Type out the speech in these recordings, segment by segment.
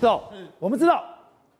走，我们知道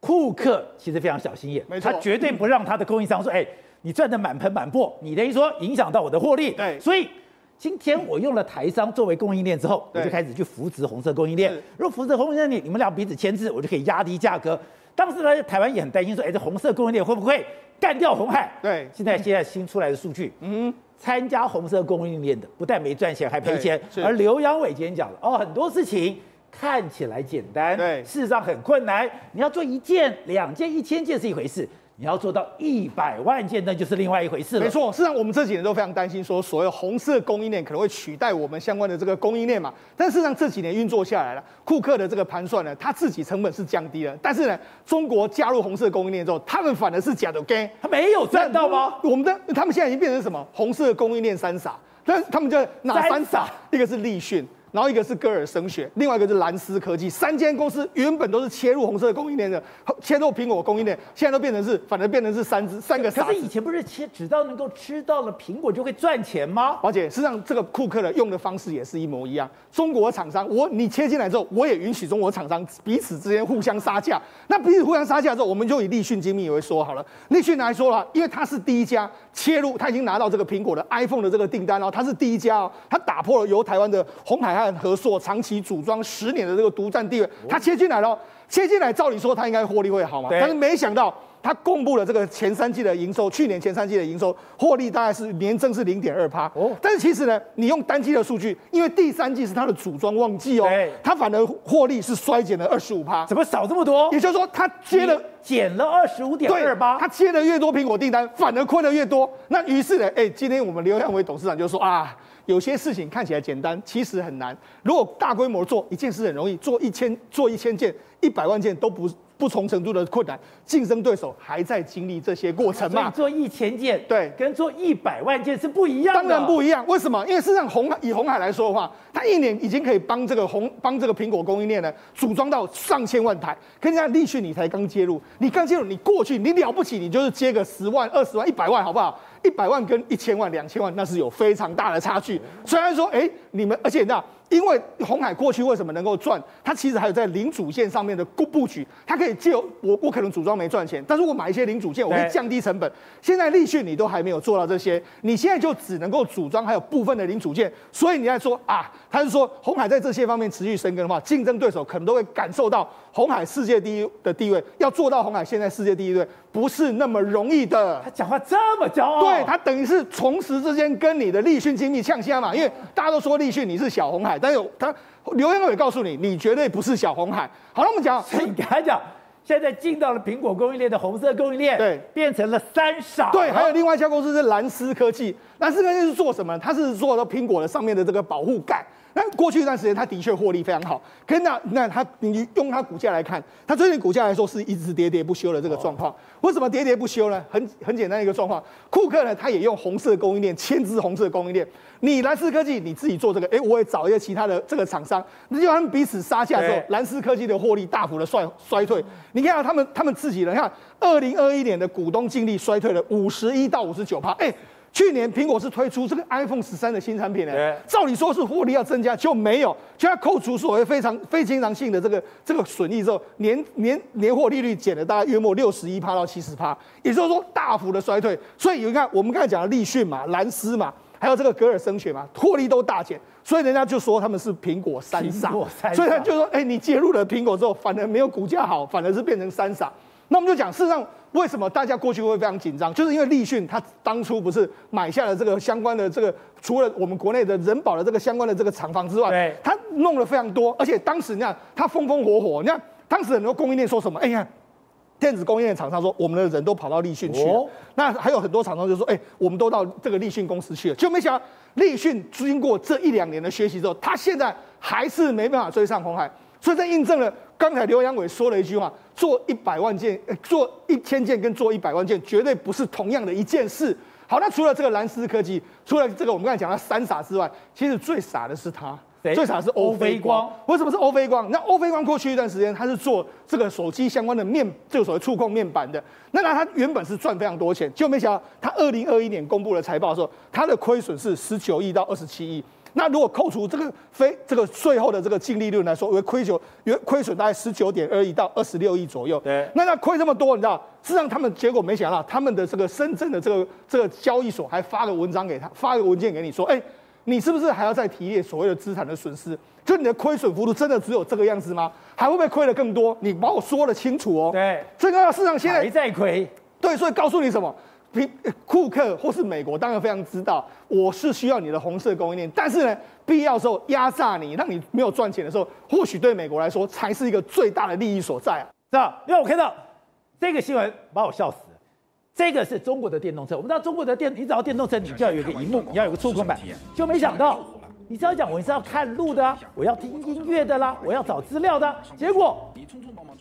库克其实非常小心眼，他绝对不让他的供应商说，哎，你赚的满盆满钵，你等于说影响到我的获利。对。所以今天我用了台商作为供应链之后，我就开始去扶植红色供应链。如果扶持红色供应链，你们俩彼此牵制，我就可以压低价格。当时呢，台湾也很担心说，哎，这红色供应链会不会干掉红海？对。现在现在新出来的数据，嗯，参加红色供应链的不但没赚钱，还赔钱。而刘扬伟今天讲了，哦，很多事情看起来简单，对事实上很困难。你要做一件、两件、一千件是一回事，你要做到一百万件，那就是另外一回事了。没错，事实上我们这几年都非常担心，说所谓红色供应链可能会取代我们相关的这个供应链嘛。但事实上这几年运作下来了，库克的这个盘算呢，他自己成本是降低了，但是呢，中国加入红色供应链之后，他们反而是假的 gain。他没有赚到吗？我们的他们现在已经变成什么？红色供应链三傻，但他们就哪三傻？一个是立讯。然后一个是歌尔声学，另外一个是蓝思科技，三间公司原本都是切入红色供应链的，切入苹果供应链，现在都变成是，反正变成是三只三个傻子。可是以前不是切，只要能够吃到了苹果就会赚钱吗？而且实际上，这个库克的用的方式也是一模一样。中国厂商，我你切进来之后，我也允许中国厂商彼此之间互相杀价。那彼此互相杀价之后，我们就以立讯精密为说好了。立讯来说了，因为它是第一家切入，它已经拿到这个苹果的 iPhone 的这个订单然后它是第一家哦，它打破了由台湾的红海和和硕长期组装十年的这个独占地位，他切进来了，切进来，照理说他应该获利会好嘛，但是没想到。他公布了这个前三季的营收，去年前三季的营收获利大概是年增是零点二趴。哦但是其实呢，你用单季的数据，因为第三季是它的组装旺季哦对，它反而获利是衰减了二十五趴。怎么少这么多？也就是说，他接了减了二十五点二八，他接的越多苹果订单，反而亏的越多。那于是呢，哎，今天我们刘向伟董事长就说啊，有些事情看起来简单，其实很难。如果大规模做一件事很容易，做一千做一千件、一百万件都不不同程度的困难，竞争对手还在经历这些过程嘛。所以做一千件，对跟做一百万件是不一样的。当然不一样，为什么？因为事实上红海以红海来说的话，它一年已经可以帮这个红帮这个苹果供应链呢组装到上千万台。跟人家立讯，你才刚介入，你刚介入，你过去你了不起，你就是接个十万、二十万、一百万，好不好？一百万跟一千万、两千万，那是有非常大的差距。虽然说，哎，你们，而且那因为红海过去为什么能够赚？它其实还有在零组件上面的布布局，它可以借我我可能组装没赚钱，但是我买一些零组件，我可以降低成本。现在立讯你都还没有做到这些，你现在就只能够组装还有部分的零组件，所以你在说啊，他是说红海在这些方面持续深耕的话，竞争对手可能都会感受到红海世界第一的地位，要做到红海现在世界第一位不是那么容易的。他讲话这么骄傲，对，他等于是同时之间跟你的立讯精密呛虾嘛，因为大家都说立讯你是小红海，但是他刘彦伟告诉你，你绝对不是小红海。好了，我们讲，你跟他讲，现在进到了苹果供应链的红色供应链，对，变成了三傻。对，还有另外一家公司是蓝思科技，蓝思科技是做什么？它是做到苹果的上面的这个保护盖。那过去一段时间，它的确获利非常好。可是那那它，你用它股价来看，它最近股价来说是一直跌跌不休的这个状况。为什么跌跌不休呢？很很简单一个状况，库克呢，他也用红色供应链牵制红色供应链。你蓝思科技你自己做这个，哎，我也找一些其他的这个厂商，那就他们彼此杀价之后，蓝思科技的获利大幅的衰衰退。你看啊，他们他们自己人，看二零二一年的股东净利衰退了五十一到五十九趴，哎。去年苹果是推出这个 iPhone 十三的新产品呢，照理说是获利要增加，就没有，就要扣除所谓非常非经常性的这个这个损益之后，年年年获利率减了大概约莫六十一趴到七十趴，也就是说大幅的衰退。所以你看，我们刚才讲的立讯嘛、蓝思嘛，还有这个格尔声学嘛，获利都大减，所以人家就说他们是苹果三傻。苹果三傻所以他就说，哎，你介入了苹果之后，反而没有股价好，反而是变成三傻。那我们就讲，事实上。为什么大家过去会非常紧张？就是因为立讯它当初不是买下了这个相关的这个，除了我们国内的人保的这个相关的这个厂房之外，对，他弄了非常多，而且当时你看他风风火火，你看当时很多供应链说什么？哎，你看电子供应链厂商说我们的人都跑到立讯去了，哦、那还有很多厂商就说，哎，我们都到这个立讯公司去了，就没想到立讯经过这一两年的学习之后，他现在还是没办法追上鸿海，所以这印证了。刚才刘扬伟说了一句话：做一百万件，做一千件跟做一百万件绝对不是同样的一件事。好，那除了这个蓝思科技，除了这个我们刚才讲的三傻之外，其实最傻的是他，谁最傻的是欧菲光。为什么是欧菲光？那欧菲光过去一段时间，他是做这个手机相关的面，这个所谓触控面板的。那那他原本是赚非常多钱，就没想到他二零二一年公布了财报的时候，他的亏损是十九亿到二十七亿。那如果扣除这个非这个税后的这个净利润来说，为亏损，约亏损大概十九点二亿到二十六亿左右。对，那那亏这么多，你知道，事实上他们结果没想到，他们的这个深圳的这个这个交易所还发个文章给他，发个文件给你说，哎，你是不是还要再提列所谓的资产的损失？就你的亏损幅度真的只有这个样子吗？还会不会亏得更多？你把我说的清楚哦。对，这个市场现在还在亏。对，所以告诉你什么？库克或是美国当然非常知道，我是需要你的红色供应链，但是呢，必要时候压榨你，让你没有赚钱的时候，或许对美国来说才是一个最大的利益所在啊。是吧？因为我看到这个新闻把我笑死了。这个是中国的电动车，我们知道中国的电，你只要电动车，你就要有一个荧幕，你要有个触控板，就没想到。你只要讲，我是要看路的啊，我要听音乐的啦，我要找资料的啊。结果，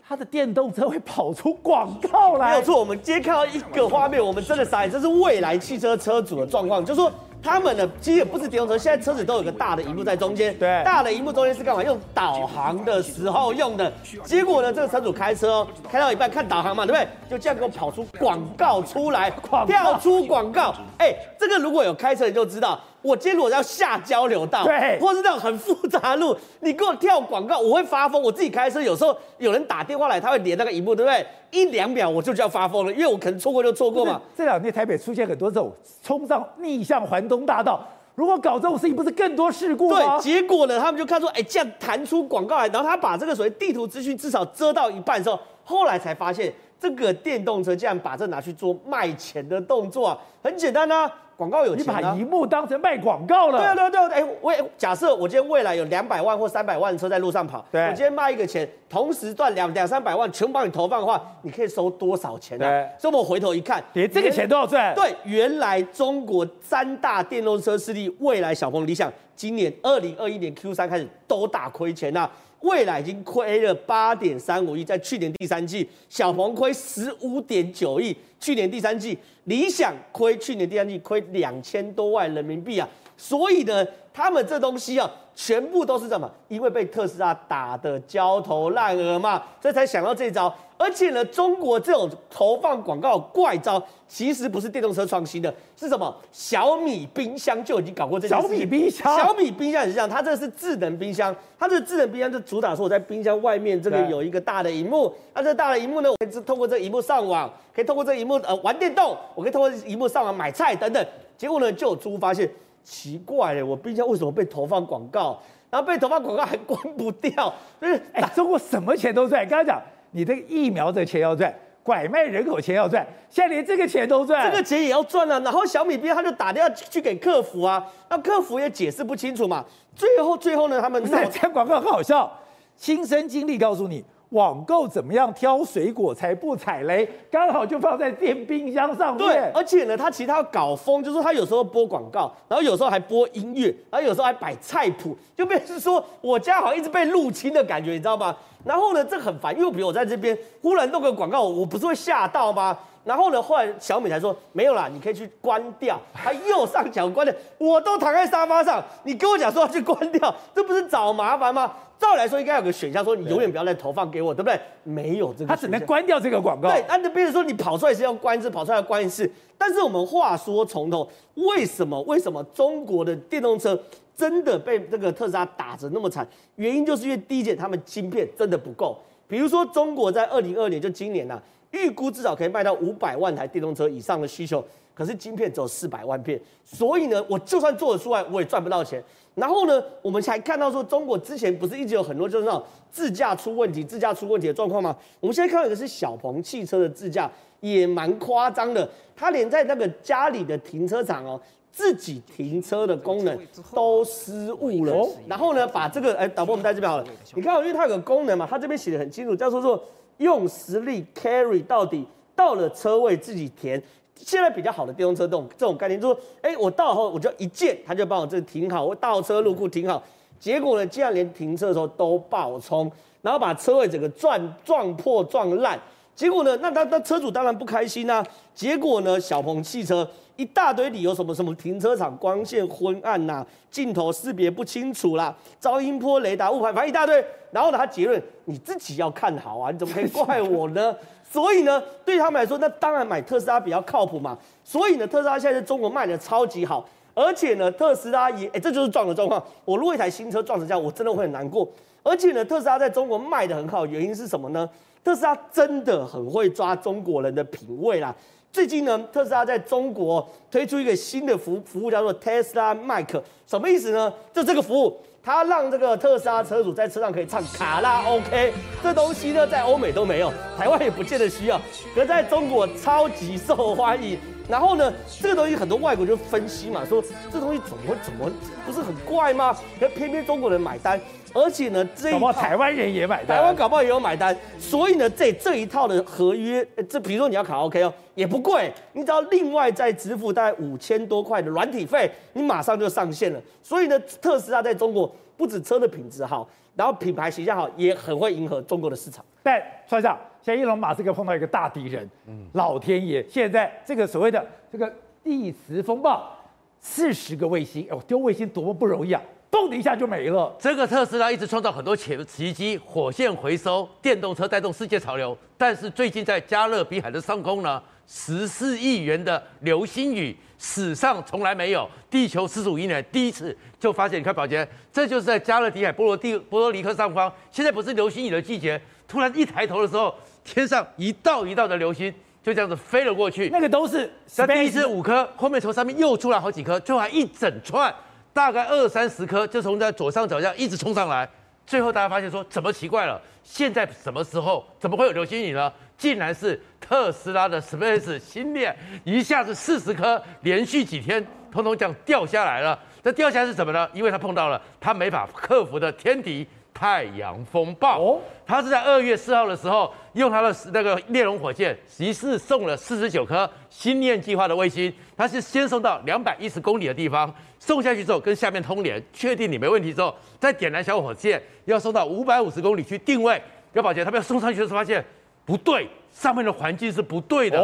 他的电动车会跑出广告来。没有错，我们今天看到一个画面，我们真的傻眼，这是未来汽车车主的状况，就是说。他们呢，其实也不是电动车，现在车子都有个大的荧幕在中间。对，大的荧幕中间是干嘛？用导航的时候用的。结果呢，这个车主开车哦，开到一半看导航嘛，对不对？就这样给我跑出广告出来，跳出广告。哎，这个如果有开车你就知道。我今天如果要下交流道，对，或是那种很复杂的路，你给我跳广告，我会发疯。我自己开车，有时候有人打电话来，他会连那个荧幕，对不对？一两秒我就就要发疯了，因为我可能错过就错过嘛。这两天台北出现很多这种冲上逆向环东大道，如果搞这种事情，不是更多事故吗？对，结果呢，他们就看出，哎，这样弹出广告来，然后他把这个所谓地图资讯至少遮到一半的时候，后来才发现这个电动车竟然把这拿去做卖钱的动作啊，很简单啊。广告有钱、啊，你把荧幕当成卖广告了。对啊，对啊，对啊。哎，我假设我今天未来有两百万或三百万的车在路上跑，我今天卖一个钱，同时赚两两三百万，全部帮你投放的话，你可以收多少钱呢、啊？对。所以我回头一看，连这个钱都要赚。对，原来中国三大电动车势力，未来、小鹏、理想，今年二零二一年 Q 三开始都大亏钱呐、啊。未来已经亏了八点三五亿，在去年第三季，小鹏亏十五点九亿，去年第三季，理想亏去年第三季亏两千多万人民币啊，所以呢，他们这东西啊。全部都是什么？因为被特斯拉打得焦头烂额嘛，所以才想到这招。而且呢，中国这种投放广告怪招，其实不是电动车创新的，是什么？小米冰箱就已经搞过这件事。小米冰箱，小米冰箱也是这样，它这个是智能冰箱，它这个智能冰箱就主打说我在冰箱外面这个有一个大的荧幕，那这个大的荧幕呢，我可以通过这个荧幕上网，可以通过这个荧幕呃玩电动，我可以通过荧幕上网买菜等等。结果呢，就有猪发现。奇怪了，我冰箱为什么被投放广告？然后被投放广告还关不掉？就是哎，中国什么钱都赚。刚刚讲你这个疫苗的钱要赚，拐卖人口钱要赚，现在连这个钱都赚，这个钱也要赚啊。然后小米兵他就打电话去给客服啊，那客服也解释不清楚嘛。最后最后呢，他们这广告很好笑，亲身经历告诉你。网购怎么样挑水果才不踩雷？刚好就放在电冰箱上面。对，而且呢，他其他搞疯，就是他有时候播广告，然后有时候还播音乐，然后有时候还摆菜谱，就变成说我家好像一直被入侵的感觉，你知道吗？然后呢，这很烦，因为比如我在这边忽然弄个广告，我不是会吓到吗？然后呢，后来小米才说没有啦，你可以去关掉。他右上角关掉，我都躺在沙发上，你跟我讲说要去关掉，这不是找麻烦吗？照理来说应该有个选项，说你永远不要再投放给我，对不对？没有这个，他只能关掉这个广告。对，按照别人说你跑出来是要关一次，跑出来要关一次。但是我们话说从头，为什么？为什么中国的电动车真的被这个特斯拉打得那么惨？原因就是因为第一件，他们晶片真的不够。比如说中国在二零二二年就今年呐、预估至少可以卖到五百万台电动车以上的需求，可是晶片只有四百万片，所以呢，我就算做得出来，我也赚不到钱。然后呢，我们才看到说，中国之前不是一直有很多就是那种自驾出问题、自驾出问题的状况吗？我们现在看到一个是小鹏汽车的自驾，也蛮夸张的，他连在那个家里的停车场哦，自己停车的功能都失误了。然后呢，把这个哎，导播我们在这边好了，你看，因为它有个功能嘛，它这边写的很清楚，叫做说。用实力 carry 到底，到了车位自己填。现在比较好的电动车这种这种概念，就是说，哎，我到后我就一键，它就帮我这停好，我倒车入库停好。结果呢，竟然连停车的时候都爆冲，然后把车位整个撞撞破撞烂。结果呢，那他那车主当然不开心啊。结果呢，小鹏汽车一大堆理由，什么什么停车场光线昏暗呐、镜头识别不清楚啦，噪音波雷达误判，反正一大堆。然后呢，他结论你自己要看好啊，你怎么可以怪我呢？所以呢，对他们来说，那当然买特斯拉比较靠谱嘛。所以呢，特斯拉现在在中国卖的超级好，而且呢，特斯拉也，哎，这就是撞的状况。我如果一台新车撞成这样，我真的会很难过。而且呢，特斯拉在中国卖得很好，原因是什么呢？特斯拉真的很会抓中国人的品味啦。最近呢，特斯拉在中国推出一个新的服服务，叫做 Tesla Mic，什么意思呢？就这个服务。它让这个特斯拉车主在车上可以唱卡拉 OK，这东西呢在欧美都没有，台湾也不见得需要，可在中国超级受欢迎。然后呢，这个东西很多外国就分析嘛，说这东西怎么会怎么不是很怪吗？可偏偏中国人买单。而且呢，这一套台湾人也买单，台湾搞不好也有买单，所以呢，这这一套的合约，这比如说你要卡 OK 哦，也不贵，你只要另外再支付大概五千多块的软体费，你马上就上线了。所以呢，特斯拉在中国不止车的品质好，然后品牌形象好，也很会迎合中国的市场。但说一下，现在伊隆马斯克碰到一个大敌人，嗯，老天爷，现在这个所谓的这个地磁风暴，四十个卫星，哦，丢卫星多么不容易啊！嘣的一下就没了。这个特斯拉一直创造很多奇奇迹，火线回收、电动车带动世界潮流。但是最近在加勒比海的上空呢，十四亿元的流星雨，史上从来没有，地球四十五亿年第一次就发现。你看宝杰，这就是在加勒比海波罗的波罗尼克上方，现在不是流星雨的季节，突然一抬头的时候，天上一道一道的流星就这样子飞了过去。那个都是，那第一次五颗，后面从上面又出来好几颗，最后还一整串。大概二三十颗，就从在左上角这样一直冲上来，最后大家发现说，怎么奇怪了？现在什么时候？怎么会有流星雨呢？竟然是特斯拉的 Space 星链，一下子四十颗，连续几天，通通这样掉下来了。这掉下来是什么呢？因为它碰到了它没法克服的天敌。太阳风暴哦，他是在二月四号的时候，用他的那个猎龙火箭，一次送了四十九颗星链计划的卫星。他是先送到两百一十公里的地方，送下去之后跟下面通联，确定你没问题之后，再点燃小火箭，要送到五百五十公里去定位。要保洁，他们要送上去的时候发现不对，上面的环境是不对的，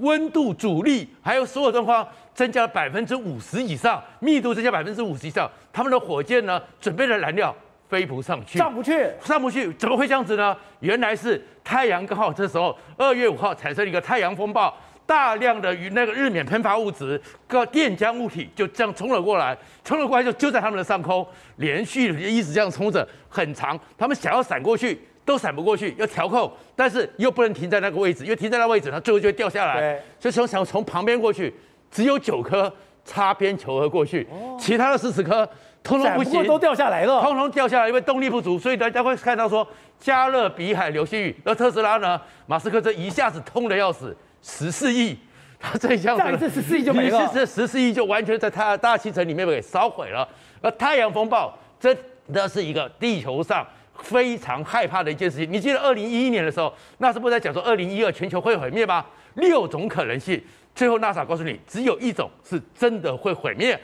温度、阻力还有所有状况增加了百分之五十以上，密度增加百分之五十以上，他们的火箭呢准备了燃料。飞不上去，上不去，上不去，怎么会这样子呢？原来是太阳刚好这时候二月五号产生一个太阳风暴，大量的与那个日冕喷发物质、个电浆物体就这样冲了过来，冲了过来就就在他们的上空，连续一直这样冲着很长，他们想要闪过去都闪不过去，要调控，但是又不能停在那个位置，因为停在那个位置，它最后就会掉下来。对，所以从想从旁边过去，只有九颗擦边球而过去，哦、其他的四十颗。通通不行，都掉下来了。通通掉下来，因为动力不足，所以大家会看到说加勒比海流星雨。而特斯拉呢，马斯克这一下子通的要死，十四亿，他这一下子，这十四亿就没了。这十四亿就完全在它大气层里面给烧毁了。而太阳风暴，真的是一个地球上非常害怕的一件事情。你记得二零一一年的时候，那时不是在讲说二零一二全球会毁灭吗？六种可能性，最后 NASA 告诉你，只有一种是真的会毁灭。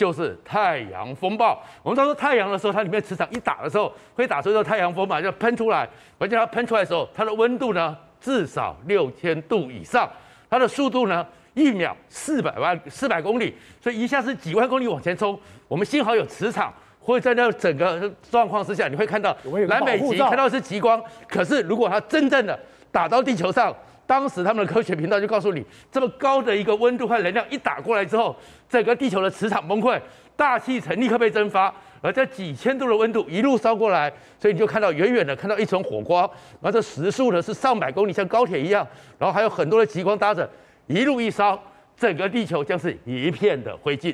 就是太阳风暴。我们当说太阳的时候，它里面磁场一打的时候，会打出一个太阳风嘛，就喷出来。而且它喷出来的时候，它的温度呢至少六千度以上，它的速度呢一秒四百万四百公里，所以一下是几万公里往前冲。我们幸好有磁场，会在那整个状况之下，你会看到南北极看到是极光。可是如果它真正的打到地球上，当时他们的科学频道就告诉你，这么高的一个温度和能量一打过来之后，整个地球的磁场崩溃，大气层立刻被蒸发，而这几千度的温度一路烧过来，所以你就看到远远的看到一层火光，而这时速呢是上百公里，像高铁一样，然后还有很多的极光搭着，一路一烧，整个地球将是一片的灰烬。